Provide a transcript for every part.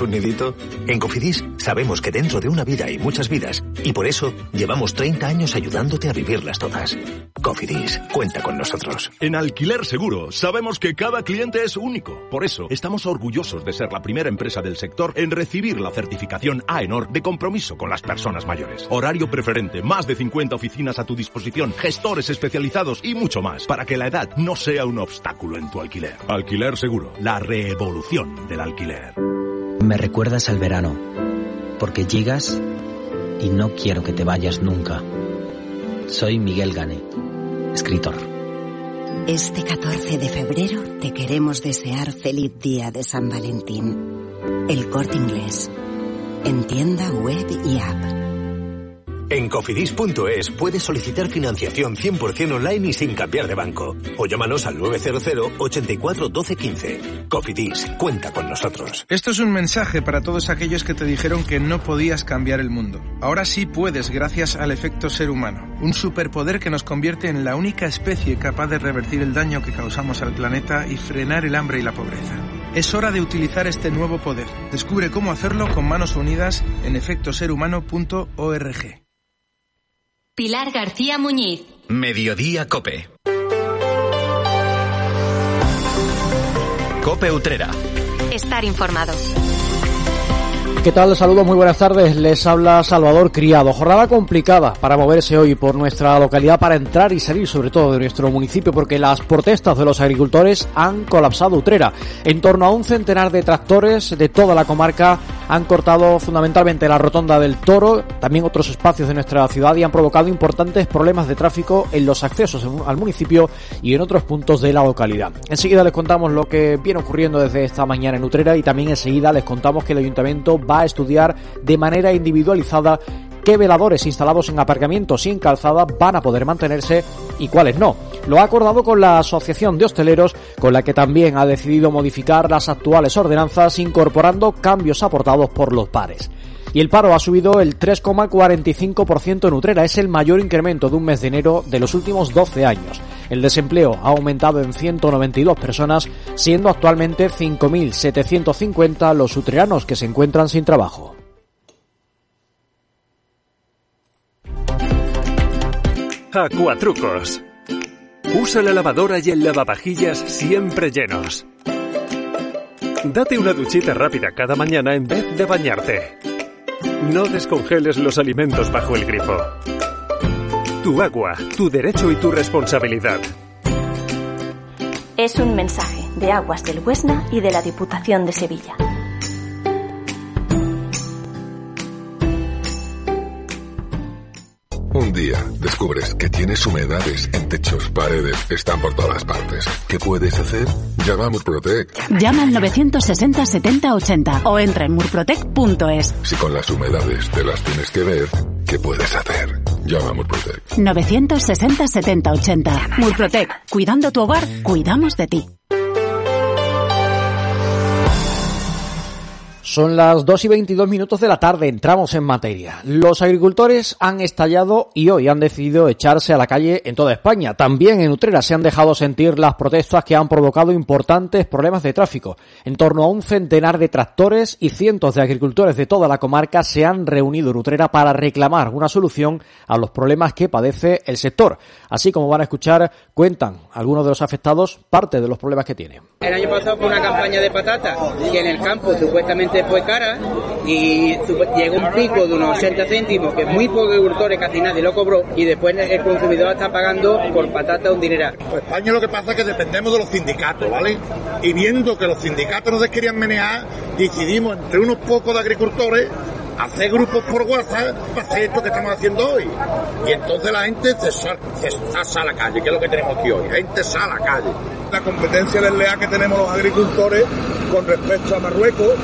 un nidito? En Cofidis sabemos que dentro de una vida hay muchas vidas y por eso llevamos 30 años ayudándote a vivirlas todas. Cofidis, cuenta con nosotros. En Alquiler Seguro sabemos que cada cliente es único. Por eso estamos orgullosos de ser la primera empresa del sector en recibir la certificación AENOR de compromiso con las personas mayores. Horario preferente, más de 50 oficinas a tu disposición, gestores especializados y mucho más para que la edad no sea un obstáculo en tu alquiler. Alquiler Seguro, la revolución del alquiler. Me recuerdas al verano, porque llegas y no quiero que te vayas nunca. Soy Miguel Gane, escritor. Este 14 de febrero te queremos desear feliz día de San Valentín. El corte inglés. En tienda web y app. En cofidis.es puedes solicitar financiación 100% online y sin cambiar de banco. O llámanos al 900 84 12 15. Cofidis, cuenta con nosotros. Esto es un mensaje para todos aquellos que te dijeron que no podías cambiar el mundo. Ahora sí puedes gracias al efecto ser humano, un superpoder que nos convierte en la única especie capaz de revertir el daño que causamos al planeta y frenar el hambre y la pobreza. Es hora de utilizar este nuevo poder. Descubre cómo hacerlo con manos unidas en efectoserhumano.org. Pilar García Muñiz. Mediodía Cope. Cope Utrera. Estar informado. ¿Qué tal? Saludos, muy buenas tardes. Les habla Salvador Criado. Jornada complicada para moverse hoy por nuestra localidad, para entrar y salir sobre todo de nuestro municipio, porque las protestas de los agricultores han colapsado Utrera. En torno a un centenar de tractores de toda la comarca han cortado fundamentalmente la rotonda del Toro, también otros espacios de nuestra ciudad y han provocado importantes problemas de tráfico en los accesos al municipio y en otros puntos de la localidad. Enseguida les contamos lo que viene ocurriendo desde esta mañana en Utrera y también enseguida les contamos que el ayuntamiento va a estudiar de manera individualizada qué veladores instalados en aparcamientos sin calzada van a poder mantenerse y cuáles no. Lo ha acordado con la Asociación de Hosteleros, con la que también ha decidido modificar las actuales ordenanzas incorporando cambios aportados por los pares. Y el paro ha subido el 3,45% en Utrera. Es el mayor incremento de un mes de enero de los últimos 12 años. El desempleo ha aumentado en 192 personas, siendo actualmente 5.750 los utreranos que se encuentran sin trabajo. Acuatrucos. Usa la lavadora y el lavavajillas siempre llenos. Date una duchita rápida cada mañana en vez de bañarte. No descongeles los alimentos bajo el grifo. Tu agua, tu derecho y tu responsabilidad. Es un mensaje de Aguas del Huesna y de la Diputación de Sevilla. Un día descubres que tienes humedades en techos, paredes, están por todas partes. ¿Qué puedes hacer? Llama a Murprotec. Llama al 960 70 80 o entra en murprotec.es. Si con las humedades te las tienes que ver, ¿qué puedes hacer? Llama a Murprotec. 960 70 80. Murprotec. Cuidando tu hogar, cuidamos de ti. Son las 2 y 22 minutos de la tarde, entramos en materia. Los agricultores han estallado y hoy han decidido echarse a la calle en toda España. También en Utrera se han dejado sentir las protestas que han provocado importantes problemas de tráfico. En torno a un centenar de tractores y cientos de agricultores de toda la comarca se han reunido en Utrera para reclamar una solución a los problemas que padece el sector. Así como van a escuchar, cuentan algunos de los afectados parte de los problemas que tienen. El año pasado fue una campaña de patatas que en el campo supuestamente fue cara y llegó un pico de unos 80 céntimos que muy pocos agricultores, casi nadie lo cobró y después el consumidor está pagando por patata un dineral. Pues España lo que pasa es que dependemos de los sindicatos, ¿vale? Y viendo que los sindicatos no se querían menear, decidimos entre unos pocos de agricultores hacer grupos por WhatsApp para hacer esto que estamos haciendo hoy. Y entonces la gente se, sal, se, sale a la calle, que es lo que tenemos aquí hoy. La gente sale a la calle. La competencia desleal que tenemos los agricultores con respecto a Marruecos,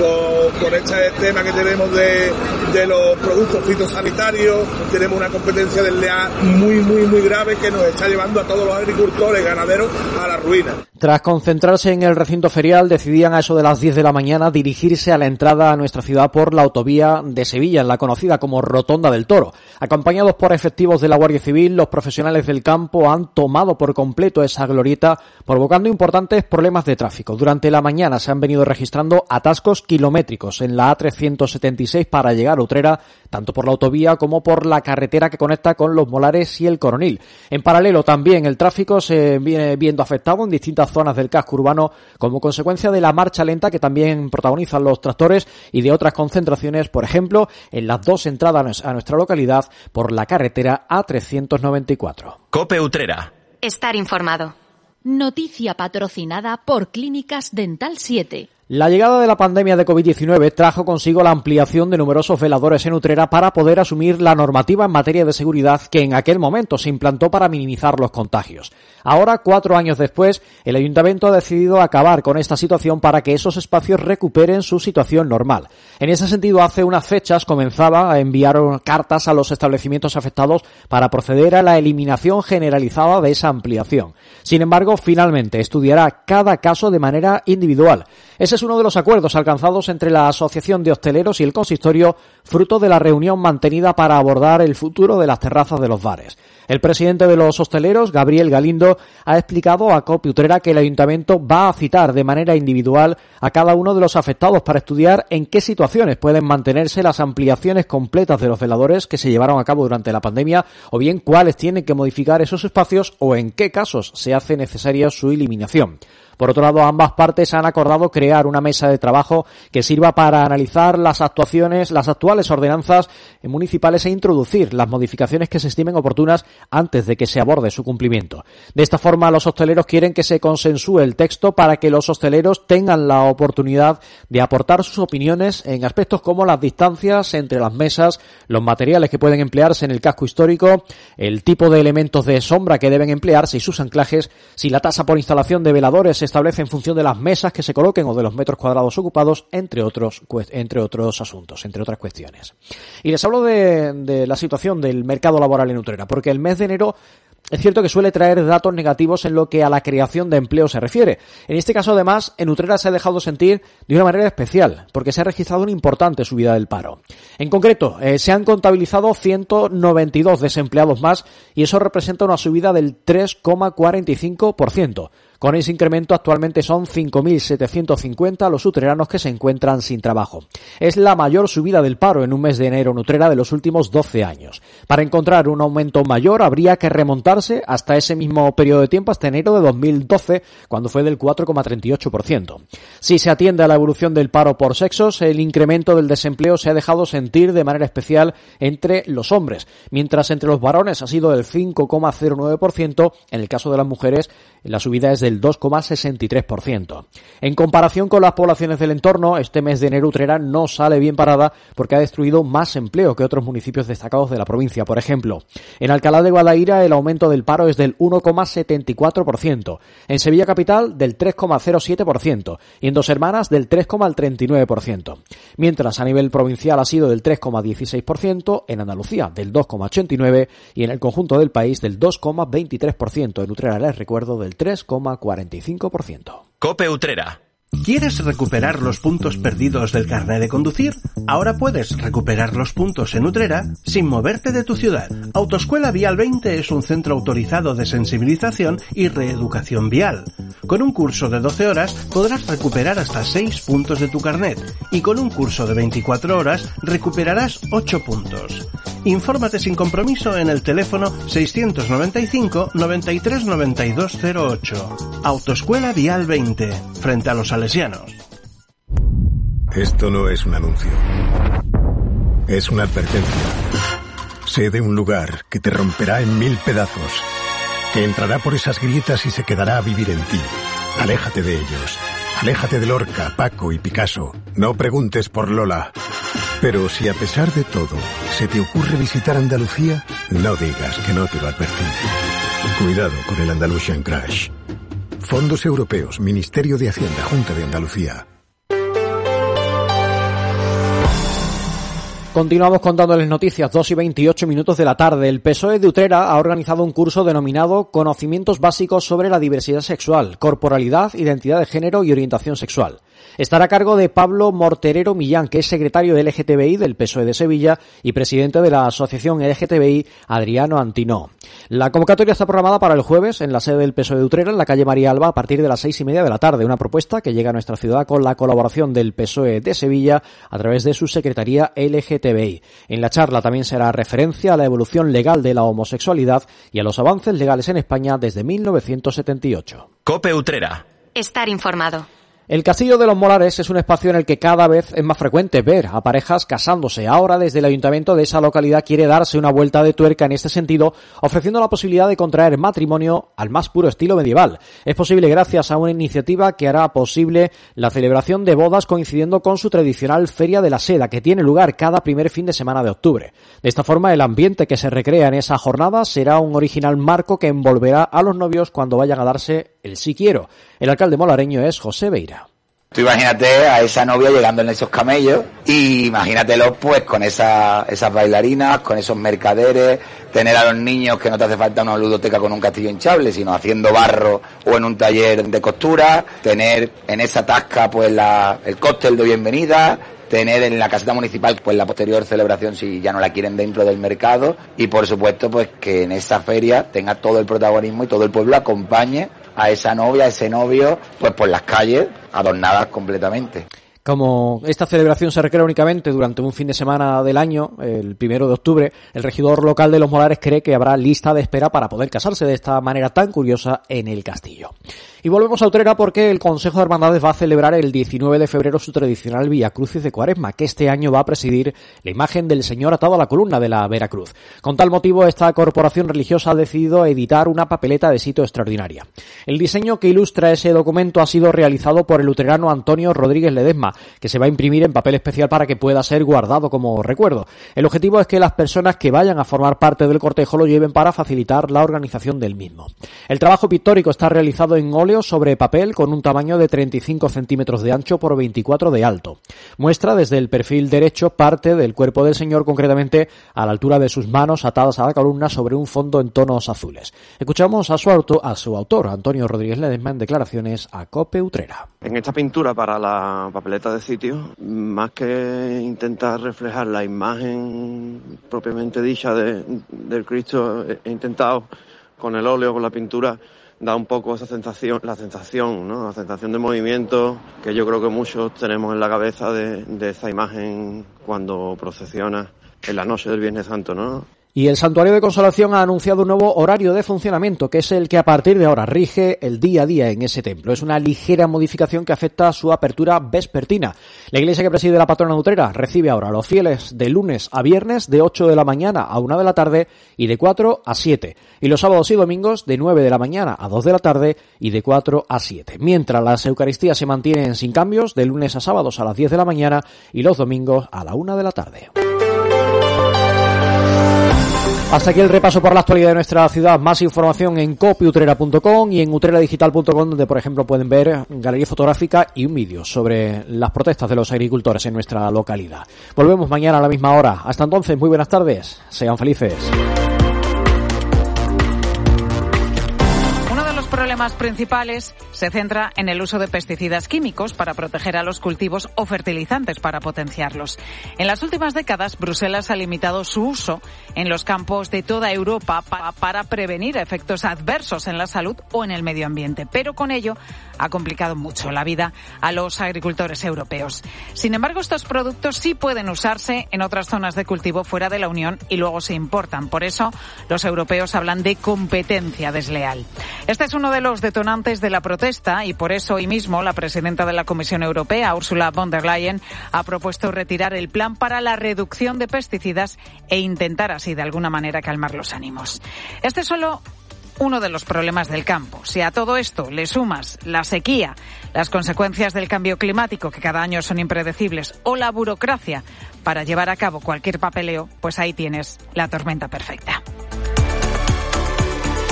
con, este tema que tenemos de, los productos fitosanitarios, tenemos una competencia desleal muy, muy, muy grave que nos está llevando a todos los agricultores, ganaderos, a la ruina. Tras concentrarse en el recinto ferial, decidían a eso de las 10 de la mañana dirigirse a la entrada a nuestra ciudad por la autovía de Sevilla, la conocida como Rotonda del Toro. Acompañados por efectivos de la Guardia Civil, los profesionales del campo han tomado por completo esa glorieta, provocando importantes problemas de tráfico. Durante la mañana se han venido registrando atascos kilométricos en la A376 para llegar a Utrera, tanto por la autovía como por la carretera que conecta con Los Molares y el Coronil. En paralelo también el tráfico se viene viendo afectado en distintas zonas del casco urbano como consecuencia de la marcha lenta que también protagonizan los tractores y de otras concentraciones, por ejemplo, en las dos entradas a nuestra localidad por la carretera A394. Cope Utrera. Estar informado. Noticia patrocinada por Clínicas Dental 7. La llegada de la pandemia de COVID-19 trajo consigo la ampliación de numerosos veladores en Utrera para poder asumir la normativa en materia de seguridad que en aquel momento se implantó para minimizar los contagios. Ahora, cuatro años después, el ayuntamiento ha decidido acabar con esta situación para que esos espacios recuperen su situación normal. En ese sentido, hace unas fechas comenzaba a enviar cartas a los establecimientos afectados para proceder a la eliminación generalizada de esa ampliación. Sin embargo, finalmente estudiará cada caso de manera individual. Es uno de los acuerdos alcanzados entre la Asociación de Hosteleros y el Consistorio, fruto de la reunión mantenida para abordar el futuro de las terrazas de los bares. El presidente de los hosteleros, Gabriel Galindo, ha explicado a Copi Utrera que el ayuntamiento va a citar de manera individual a cada uno de los afectados para estudiar en qué situaciones pueden mantenerse las ampliaciones completas de los veladores que se llevaron a cabo durante la pandemia o bien cuáles tienen que modificar esos espacios o en qué casos se hace necesaria su eliminación. Por otro lado, ambas partes han acordado crear una mesa de trabajo que sirva para analizar las actuaciones, las actuales ordenanzas municipales e introducir las modificaciones que se estimen oportunas antes de que se aborde su cumplimiento. De esta forma, los hosteleros quieren que se consensúe el texto para que los hosteleros tengan la oportunidad de aportar sus opiniones en aspectos como las distancias entre las mesas, los materiales que pueden emplearse en el casco histórico, el tipo de elementos de sombra que deben emplearse y sus anclajes, si la tasa por instalación de veladores establece en función de las mesas que se coloquen o de los metros cuadrados ocupados, entre otros, entre otros asuntos, entre otras cuestiones. Y les hablo de, de la situación del mercado laboral en Utrera, porque el mes de enero es cierto que suele traer datos negativos en lo que a la creación de empleo se refiere. En este caso, además, en Utrera se ha dejado sentir de una manera especial, porque se ha registrado una importante subida del paro. En concreto, eh, se han contabilizado 192 desempleados más y eso representa una subida del 3,45%. Con ese incremento actualmente son 5.750 los utreranos que se encuentran sin trabajo. Es la mayor subida del paro en un mes de enero en Utrera de los últimos 12 años. Para encontrar un aumento mayor habría que remontarse hasta ese mismo periodo de tiempo, hasta enero de 2012, cuando fue del 4,38%. Si se atiende a la evolución del paro por sexos, el incremento del desempleo se ha dejado sentir de manera especial entre los hombres, mientras entre los varones ha sido del 5,09%, en el caso de las mujeres la subida es del 2,63%. En comparación con las poblaciones del entorno, este mes de enero Utrera no sale bien parada porque ha destruido más empleo que otros municipios destacados de la provincia. Por ejemplo, en Alcalá de Guadaira el aumento del paro es del 1,74%, en Sevilla Capital del 3,07% y en Dos Hermanas del 3,39%. Mientras a nivel provincial ha sido del 3,16%, en Andalucía del 2,89% y en el conjunto del país del 2,23%. En Utrera les recuerdo del 3,45%. Cope Utrera. ¿Quieres recuperar los puntos perdidos del carnet de conducir? Ahora puedes recuperar los puntos en Utrera sin moverte de tu ciudad. Autoescuela Vial 20 es un centro autorizado de sensibilización y reeducación vial. Con un curso de 12 horas podrás recuperar hasta 6 puntos de tu carnet y con un curso de 24 horas recuperarás 8 puntos. Infórmate sin compromiso en el teléfono 695 93 92 08. Autoescuela Vial 20, frente a los salesianos. Esto no es un anuncio. Es una advertencia. Sé de un lugar que te romperá en mil pedazos, que entrará por esas grietas y se quedará a vivir en ti. Aléjate de ellos. Aléjate de Lorca, Paco y Picasso. No preguntes por Lola. Pero si a pesar de todo se te ocurre visitar Andalucía, no digas que no te lo advertí. Cuidado con el Andalusian Crash. Fondos Europeos, Ministerio de Hacienda, Junta de Andalucía. Continuamos contándoles noticias, 2 y 28 minutos de la tarde. El PSOE de Utrera ha organizado un curso denominado Conocimientos básicos sobre la diversidad sexual, corporalidad, identidad de género y orientación sexual. Estará a cargo de Pablo Morterero Millán, que es secretario de LGTBI del PSOE de Sevilla y presidente de la Asociación LGTBI Adriano Antinó. La convocatoria está programada para el jueves en la sede del PSOE de Utrera, en la calle María Alba, a partir de las seis y media de la tarde. Una propuesta que llega a nuestra ciudad con la colaboración del PSOE de Sevilla a través de su secretaría LGTBI. En la charla también será referencia a la evolución legal de la homosexualidad y a los avances legales en España desde 1978. Cope Utrera. Estar informado. El Castillo de los Molares es un espacio en el que cada vez es más frecuente ver a parejas casándose. Ahora, desde el ayuntamiento de esa localidad quiere darse una vuelta de tuerca en este sentido, ofreciendo la posibilidad de contraer matrimonio al más puro estilo medieval. Es posible gracias a una iniciativa que hará posible la celebración de bodas coincidiendo con su tradicional Feria de la Seda, que tiene lugar cada primer fin de semana de octubre. De esta forma, el ambiente que se recrea en esa jornada será un original marco que envolverá a los novios cuando vayan a darse el sí quiero. El alcalde molareño es José Beira. Tú imagínate a esa novia llegando en esos camellos y imagínatelo pues con esa, esas bailarinas, con esos mercaderes, tener a los niños que no te hace falta una ludoteca con un castillo hinchable, sino haciendo barro o en un taller de costura, tener en esa tasca pues la, el cóctel de bienvenida, tener en la caseta municipal pues la posterior celebración si ya no la quieren dentro del mercado y por supuesto pues que en esa feria tenga todo el protagonismo y todo el pueblo acompañe a esa novia, a ese novio, pues por las calles, adornadas completamente. Como esta celebración se recrea únicamente durante un fin de semana del año, el primero de octubre, el regidor local de Los Molares cree que habrá lista de espera para poder casarse de esta manera tan curiosa en el castillo. Y volvemos a Utrera porque el Consejo de Hermandades va a celebrar el 19 de febrero su tradicional Vía Crucis de Cuaresma, que este año va a presidir la imagen del Señor atado a la columna de la Veracruz. Con tal motivo, esta corporación religiosa ha decidido editar una papeleta de sitio extraordinaria. El diseño que ilustra ese documento ha sido realizado por el luterano Antonio Rodríguez Ledesma, que se va a imprimir en papel especial para que pueda ser guardado como recuerdo. El objetivo es que las personas que vayan a formar parte del cortejo lo lleven para facilitar la organización del mismo. El trabajo pictórico está realizado en óleo sobre papel con un tamaño de 35 centímetros de ancho por 24 de alto. Muestra desde el perfil derecho parte del cuerpo del señor, concretamente a la altura de sus manos atadas a la columna sobre un fondo en tonos azules. Escuchamos a su, auto, a su autor, Antonio Rodríguez Ledesma, en declaraciones a Cope Utrera. En esta pintura para la papeleta de sitio, más que intentar reflejar la imagen propiamente dicha de, del Cristo, he intentado con el óleo, con la pintura, da un poco esa sensación, la sensación, ¿no? La sensación de movimiento que yo creo que muchos tenemos en la cabeza de, de esa imagen cuando procesiona en la noche del Viernes Santo, ¿no? Y el Santuario de Consolación ha anunciado un nuevo horario de funcionamiento, que es el que a partir de ahora rige el día a día en ese templo. Es una ligera modificación que afecta a su apertura vespertina. La iglesia que preside la patrona Utrera recibe ahora a los fieles de lunes a viernes de 8 de la mañana a 1 de la tarde y de 4 a 7. Y los sábados y domingos de 9 de la mañana a 2 de la tarde y de 4 a 7. Mientras las Eucaristías se mantienen sin cambios de lunes a sábados a las 10 de la mañana y los domingos a la 1 de la tarde. Hasta aquí el repaso por la actualidad de nuestra ciudad. Más información en copiutrera.com y en utreradigital.com, donde, por ejemplo, pueden ver galería fotográfica y un vídeo sobre las protestas de los agricultores en nuestra localidad. Volvemos mañana a la misma hora. Hasta entonces, muy buenas tardes. Sean felices. Problemas principales se centra en el uso de pesticidas químicos para proteger a los cultivos o fertilizantes para potenciarlos. En las últimas décadas, Bruselas ha limitado su uso en los campos de toda Europa para prevenir efectos adversos en la salud o en el medio ambiente, pero con ello ha complicado mucho la vida a los agricultores europeos. Sin embargo, estos productos sí pueden usarse en otras zonas de cultivo fuera de la Unión y luego se importan. Por eso, los europeos hablan de competencia desleal. Este es uno de los detonantes de la protesta y por eso hoy mismo la presidenta de la Comisión Europea, Ursula von der Leyen, ha propuesto retirar el plan para la reducción de pesticidas e intentar así de alguna manera calmar los ánimos. Este es solo uno de los problemas del campo. Si a todo esto le sumas la sequía, las consecuencias del cambio climático, que cada año son impredecibles, o la burocracia para llevar a cabo cualquier papeleo, pues ahí tienes la tormenta perfecta.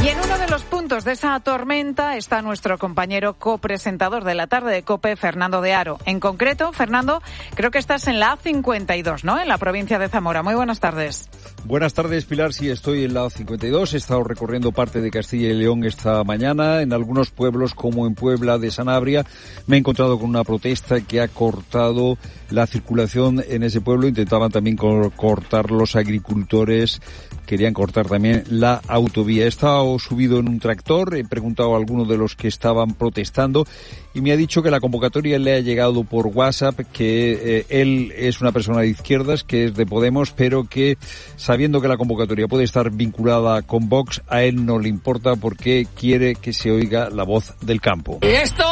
Y en uno de los de esa tormenta está nuestro compañero copresentador de la tarde de COPE, Fernando de Aro. En concreto, Fernando, creo que estás en la A52, ¿no? En la provincia de Zamora. Muy buenas tardes. Buenas tardes, Pilar. Sí, estoy en la A52. He estado recorriendo parte de Castilla y León esta mañana. En algunos pueblos, como en Puebla de Sanabria, me he encontrado con una protesta que ha cortado la circulación en ese pueblo. Intentaban también cortar los agricultores querían cortar también la autovía. He estado subido en un tractor, he preguntado a algunos de los que estaban protestando y me ha dicho que la convocatoria le ha llegado por WhatsApp, que eh, él es una persona de izquierdas, que es de Podemos, pero que sabiendo que la convocatoria puede estar vinculada con Vox, a él no le importa porque quiere que se oiga la voz del campo. Y esto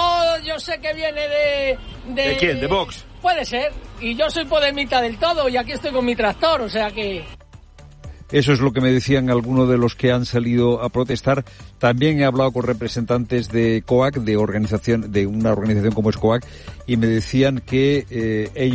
yo sé que viene de... ¿De, ¿De quién? ¿De Vox? Puede ser. Y yo soy podemita del todo y aquí estoy con mi tractor, o sea que... Eso es lo que me decían algunos de los que han salido a protestar. También he hablado con representantes de COAC, de organización, de una organización como es COAC, y me decían que eh, ellos